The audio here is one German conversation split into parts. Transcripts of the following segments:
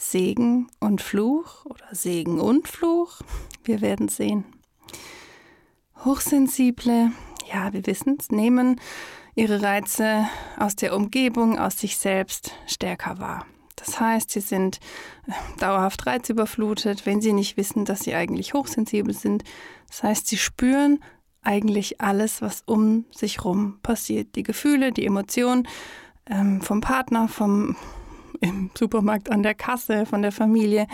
Segen und Fluch oder Segen und Fluch. Wir werden sehen. Hochsensible, ja, wir wissen es, nehmen ihre Reize aus der Umgebung, aus sich selbst stärker wahr. Das heißt, sie sind äh, dauerhaft reizüberflutet, wenn sie nicht wissen, dass sie eigentlich hochsensibel sind. Das heißt, sie spüren eigentlich alles, was um sich rum passiert. Die Gefühle, die Emotionen ähm, vom Partner, vom im Supermarkt an der Kasse, von der Familie,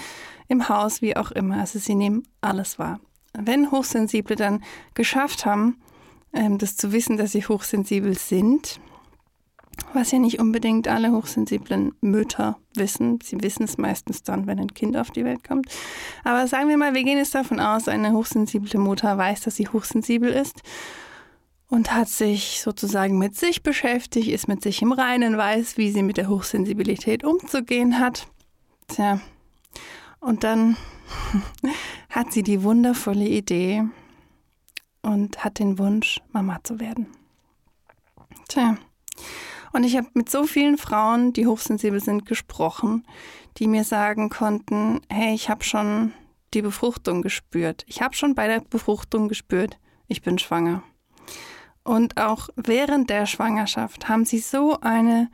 im Haus, wie auch immer. Also sie nehmen alles wahr. Wenn Hochsensible dann geschafft haben, ähm, das zu wissen, dass sie hochsensibel sind, was ja nicht unbedingt alle hochsensiblen Mütter wissen. Sie wissen es meistens dann, wenn ein Kind auf die Welt kommt. Aber sagen wir mal, wir gehen jetzt davon aus, eine hochsensible Mutter weiß, dass sie hochsensibel ist und hat sich sozusagen mit sich beschäftigt, ist mit sich im Reinen, weiß, wie sie mit der Hochsensibilität umzugehen hat. Tja, und dann hat sie die wundervolle Idee und hat den Wunsch, Mama zu werden. Tja, und ich habe mit so vielen Frauen, die hochsensibel sind, gesprochen, die mir sagen konnten, hey, ich habe schon die Befruchtung gespürt. Ich habe schon bei der Befruchtung gespürt, ich bin schwanger. Und auch während der Schwangerschaft haben sie so eine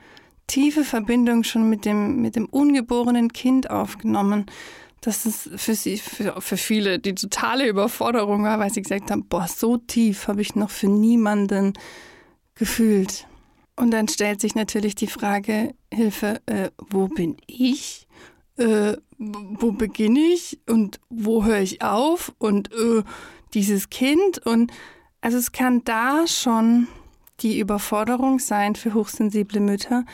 tiefe Verbindung schon mit dem, mit dem ungeborenen Kind aufgenommen, dass es für sie, für, für viele die totale Überforderung war, weil sie gesagt haben, boah, so tief habe ich noch für niemanden gefühlt. Und dann stellt sich natürlich die Frage, Hilfe, äh, wo bin ich? Äh, wo beginne ich? Und wo höre ich auf? Und äh, dieses Kind? Und also es kann da schon die Überforderung sein für hochsensible Mütter,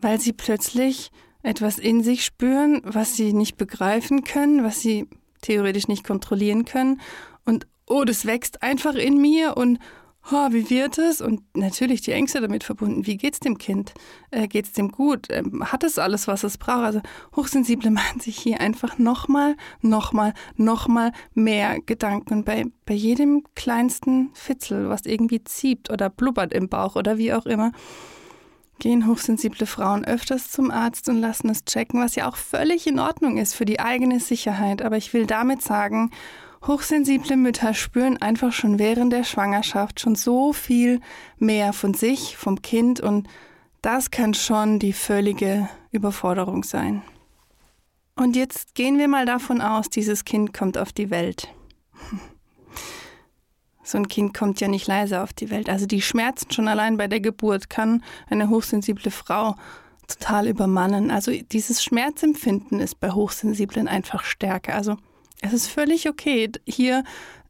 weil sie plötzlich etwas in sich spüren, was sie nicht begreifen können, was sie theoretisch nicht kontrollieren können. Und oh, das wächst einfach in mir und oh, wie wird es? Und natürlich die Ängste damit verbunden. Wie geht es dem Kind? Äh, es dem gut? Ähm, hat es alles, was es braucht? Also Hochsensible machen sich hier einfach nochmal, nochmal, nochmal mehr Gedanken bei, bei jedem kleinsten Fitzel, was irgendwie zieht oder blubbert im Bauch oder wie auch immer. Gehen hochsensible Frauen öfters zum Arzt und lassen es checken, was ja auch völlig in Ordnung ist für die eigene Sicherheit. Aber ich will damit sagen, Hochsensible Mütter spüren einfach schon während der Schwangerschaft schon so viel mehr von sich, vom Kind und das kann schon die völlige Überforderung sein. Und jetzt gehen wir mal davon aus, dieses Kind kommt auf die Welt. So ein Kind kommt ja nicht leise auf die Welt. Also die Schmerzen schon allein bei der Geburt kann eine hochsensible Frau total übermannen. Also dieses Schmerzempfinden ist bei Hochsensiblen einfach stärker. Also es ist völlig okay, hier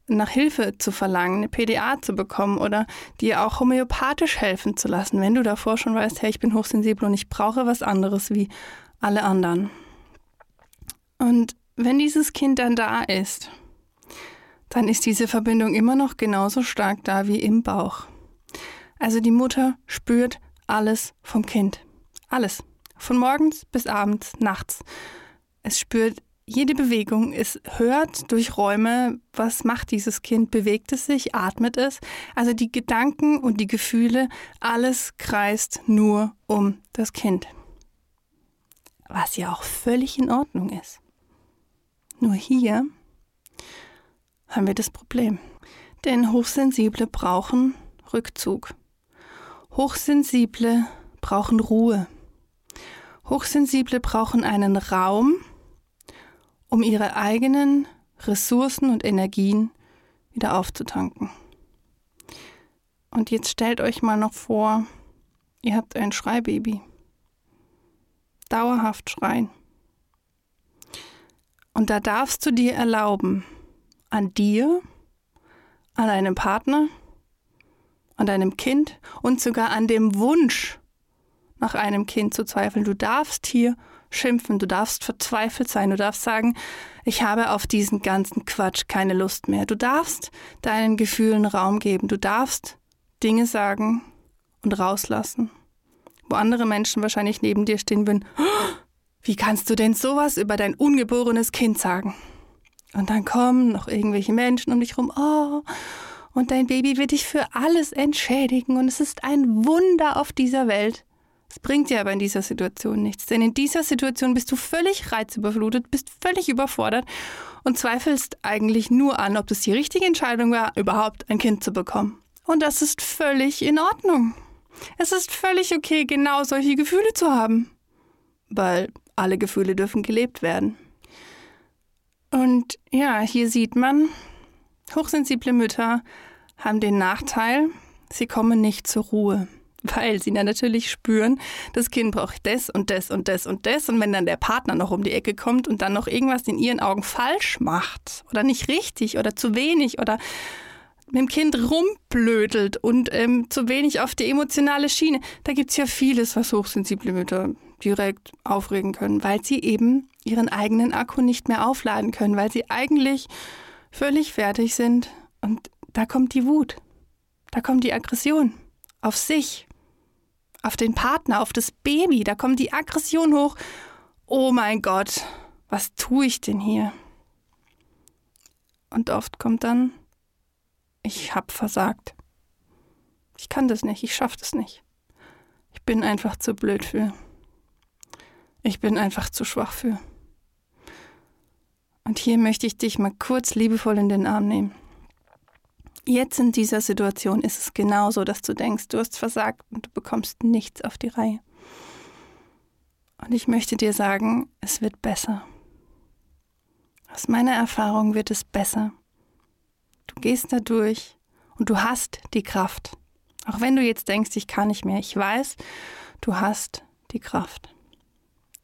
nach Hilfe zu verlangen, eine PDA zu bekommen oder dir auch homöopathisch helfen zu lassen, wenn du davor schon weißt, hey, ich bin hochsensibel und ich brauche was anderes wie alle anderen. Und wenn dieses Kind dann da ist, dann ist diese Verbindung immer noch genauso stark da wie im Bauch. Also die Mutter spürt alles vom Kind. Alles. Von morgens bis abends, nachts. Es spürt jede Bewegung, es hört durch Räume, was macht dieses Kind, bewegt es sich, atmet es. Also die Gedanken und die Gefühle, alles kreist nur um das Kind. Was ja auch völlig in Ordnung ist. Nur hier haben wir das Problem. Denn Hochsensible brauchen Rückzug. Hochsensible brauchen Ruhe. Hochsensible brauchen einen Raum, um ihre eigenen Ressourcen und Energien wieder aufzutanken. Und jetzt stellt euch mal noch vor, ihr habt ein Schreibaby. Dauerhaft schreien. Und da darfst du dir erlauben, an dir, an deinem Partner, an deinem Kind und sogar an dem Wunsch nach einem Kind zu zweifeln. Du darfst hier schimpfen, du darfst verzweifelt sein, du darfst sagen, ich habe auf diesen ganzen Quatsch keine Lust mehr. Du darfst deinen Gefühlen Raum geben, du darfst Dinge sagen und rauslassen, wo andere Menschen wahrscheinlich neben dir stehen würden. Wie kannst du denn sowas über dein ungeborenes Kind sagen? Und dann kommen noch irgendwelche Menschen um dich rum. Oh, und dein Baby wird dich für alles entschädigen und es ist ein Wunder auf dieser Welt. Es bringt dir aber in dieser Situation nichts, denn in dieser Situation bist du völlig reizüberflutet, bist völlig überfordert und zweifelst eigentlich nur an, ob das die richtige Entscheidung war, überhaupt ein Kind zu bekommen. Und das ist völlig in Ordnung. Es ist völlig okay, genau solche Gefühle zu haben, weil alle Gefühle dürfen gelebt werden. Und ja, hier sieht man, hochsensible Mütter haben den Nachteil, sie kommen nicht zur Ruhe weil sie dann natürlich spüren, das Kind braucht das und das und das und das. Und wenn dann der Partner noch um die Ecke kommt und dann noch irgendwas in ihren Augen falsch macht oder nicht richtig oder zu wenig oder mit dem Kind rumblödelt und ähm, zu wenig auf die emotionale Schiene, da gibt es ja vieles, was hochsensible Mütter direkt aufregen können, weil sie eben ihren eigenen Akku nicht mehr aufladen können, weil sie eigentlich völlig fertig sind. Und da kommt die Wut, da kommt die Aggression auf sich, auf den Partner, auf das Baby. Da kommt die Aggression hoch. Oh mein Gott, was tue ich denn hier? Und oft kommt dann, ich hab versagt. Ich kann das nicht, ich schaff das nicht. Ich bin einfach zu blöd für. Ich bin einfach zu schwach für. Und hier möchte ich dich mal kurz liebevoll in den Arm nehmen. Jetzt in dieser Situation ist es genauso, dass du denkst, du hast versagt und du bekommst nichts auf die Reihe. Und ich möchte dir sagen, es wird besser. Aus meiner Erfahrung wird es besser. Du gehst da durch und du hast die Kraft. Auch wenn du jetzt denkst, ich kann nicht mehr, ich weiß, du hast die Kraft.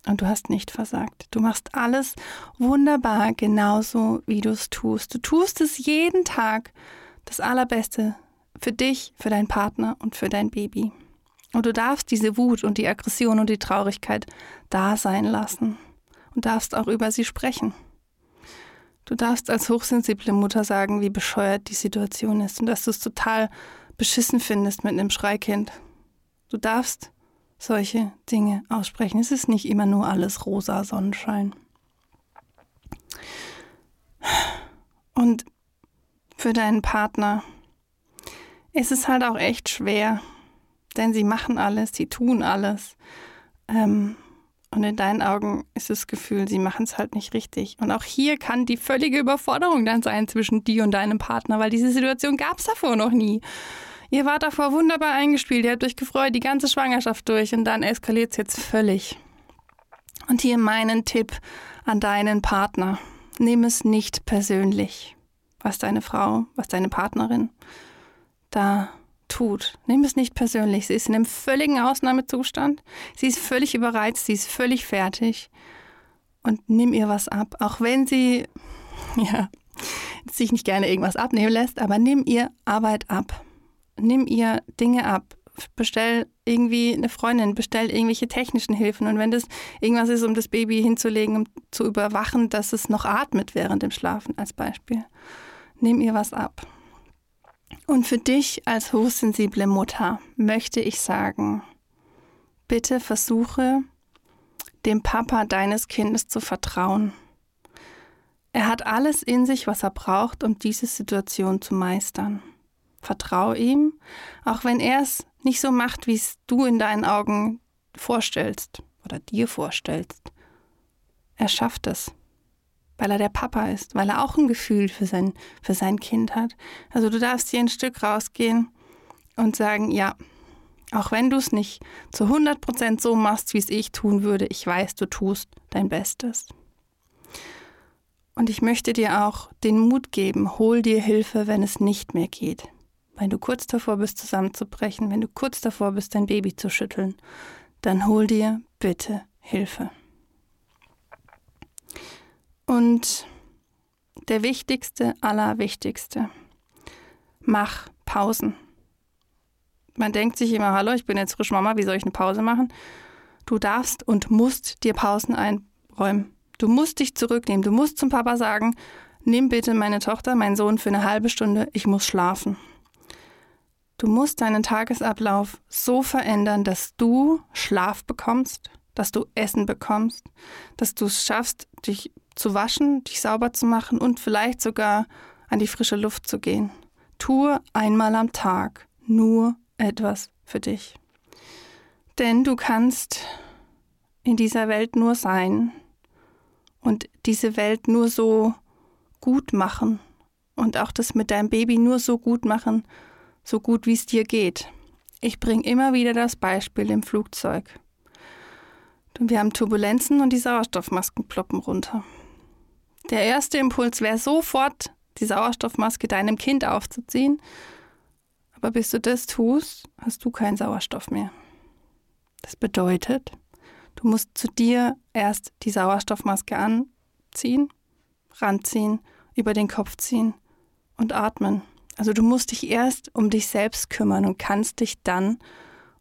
Und du hast nicht versagt. Du machst alles wunderbar, genauso wie du es tust. Du tust es jeden Tag das Allerbeste für dich, für deinen Partner und für dein Baby. Und du darfst diese Wut und die Aggression und die Traurigkeit da sein lassen und darfst auch über sie sprechen. Du darfst als hochsensible Mutter sagen, wie bescheuert die Situation ist und dass du es total beschissen findest mit einem Schreikind. Du darfst solche Dinge aussprechen. Es ist nicht immer nur alles rosa Sonnenschein. Und für deinen Partner ist es halt auch echt schwer, denn sie machen alles, sie tun alles. Ähm, und in deinen Augen ist das Gefühl, sie machen es halt nicht richtig. Und auch hier kann die völlige Überforderung dann sein zwischen dir und deinem Partner, weil diese Situation gab es davor noch nie. Ihr wart davor wunderbar eingespielt, ihr habt euch gefreut, die ganze Schwangerschaft durch und dann eskaliert es jetzt völlig. Und hier meinen Tipp an deinen Partner. Nimm es nicht persönlich was deine Frau, was deine Partnerin da tut. Nimm es nicht persönlich. Sie ist in einem völligen Ausnahmezustand. Sie ist völlig überreizt, sie ist völlig fertig. Und nimm ihr was ab, auch wenn sie ja, sich nicht gerne irgendwas abnehmen lässt, aber nimm ihr Arbeit ab. Nimm ihr Dinge ab. Bestell irgendwie eine Freundin, bestell irgendwelche technischen Hilfen. Und wenn das irgendwas ist, um das Baby hinzulegen, um zu überwachen, dass es noch atmet während dem Schlafen als Beispiel nimm ihr was ab. Und für dich als hochsensible Mutter möchte ich sagen, bitte versuche, dem Papa deines Kindes zu vertrauen. Er hat alles in sich, was er braucht, um diese Situation zu meistern. Vertrau ihm, auch wenn er es nicht so macht, wie es du in deinen Augen vorstellst oder dir vorstellst. Er schafft es weil er der Papa ist, weil er auch ein Gefühl für sein, für sein Kind hat. Also du darfst hier ein Stück rausgehen und sagen, ja, auch wenn du es nicht zu 100% so machst, wie es ich tun würde, ich weiß, du tust dein Bestes. Und ich möchte dir auch den Mut geben, hol dir Hilfe, wenn es nicht mehr geht. Wenn du kurz davor bist, zusammenzubrechen, wenn du kurz davor bist, dein Baby zu schütteln, dann hol dir bitte Hilfe. Und der wichtigste, allerwichtigste, mach Pausen. Man denkt sich immer, hallo, ich bin jetzt frisch Mama, wie soll ich eine Pause machen? Du darfst und musst dir Pausen einräumen. Du musst dich zurücknehmen. Du musst zum Papa sagen, nimm bitte meine Tochter, meinen Sohn für eine halbe Stunde, ich muss schlafen. Du musst deinen Tagesablauf so verändern, dass du Schlaf bekommst, dass du Essen bekommst, dass du es schaffst, dich zu waschen, dich sauber zu machen und vielleicht sogar an die frische Luft zu gehen. Tue einmal am Tag nur etwas für dich. Denn du kannst in dieser Welt nur sein und diese Welt nur so gut machen und auch das mit deinem Baby nur so gut machen, so gut wie es dir geht. Ich bringe immer wieder das Beispiel im Flugzeug. Wir haben Turbulenzen und die Sauerstoffmasken ploppen runter. Der erste Impuls wäre sofort, die Sauerstoffmaske deinem Kind aufzuziehen. Aber bis du das tust, hast du keinen Sauerstoff mehr. Das bedeutet, du musst zu dir erst die Sauerstoffmaske anziehen, ranziehen, über den Kopf ziehen und atmen. Also du musst dich erst um dich selbst kümmern und kannst dich dann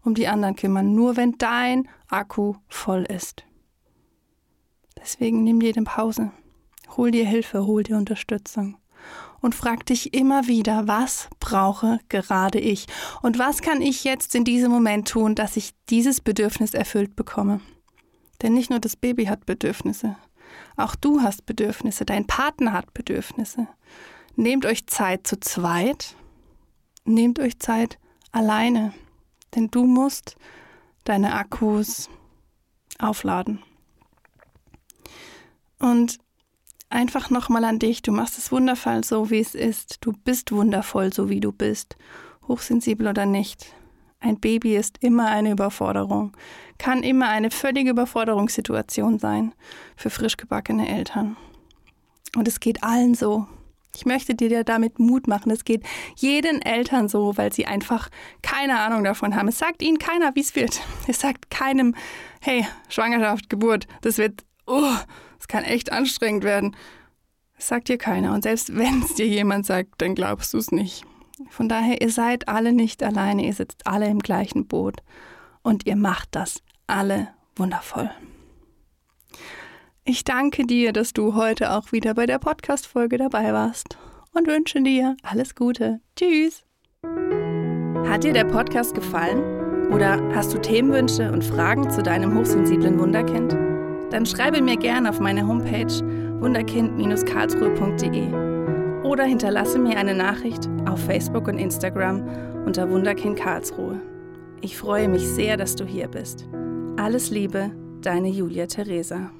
um die anderen kümmern, nur wenn dein Akku voll ist. Deswegen nimm dir eine Pause, hol dir Hilfe, hol dir Unterstützung. Und frag dich immer wieder, was brauche gerade ich? Und was kann ich jetzt in diesem Moment tun, dass ich dieses Bedürfnis erfüllt bekomme. Denn nicht nur das Baby hat Bedürfnisse, auch du hast Bedürfnisse, dein Partner hat Bedürfnisse. Nehmt euch Zeit zu zweit, nehmt euch Zeit alleine, denn du musst deine Akkus aufladen. Und einfach nochmal an dich, du machst es wundervoll so, wie es ist. Du bist wundervoll, so wie du bist, hochsensibel oder nicht. Ein Baby ist immer eine Überforderung, kann immer eine völlige Überforderungssituation sein für frisch gebackene Eltern. Und es geht allen so. Ich möchte dir damit Mut machen. Es geht jeden Eltern so, weil sie einfach keine Ahnung davon haben. Es sagt ihnen keiner, wie es wird. Es sagt keinem, hey, Schwangerschaft, Geburt, das wird, oh, es kann echt anstrengend werden. Es sagt dir keiner. Und selbst wenn es dir jemand sagt, dann glaubst du es nicht. Von daher, ihr seid alle nicht alleine, ihr sitzt alle im gleichen Boot und ihr macht das alle wundervoll. Ich danke dir, dass du heute auch wieder bei der Podcast-Folge dabei warst und wünsche dir alles Gute. Tschüss! Hat dir der Podcast gefallen? Oder hast du Themenwünsche und Fragen zu deinem hochsensiblen Wunderkind? Dann schreibe mir gerne auf meine Homepage wunderkind-karlsruhe.de oder hinterlasse mir eine Nachricht auf Facebook und Instagram unter Wunderkind Karlsruhe. Ich freue mich sehr, dass du hier bist. Alles Liebe, deine Julia Theresa.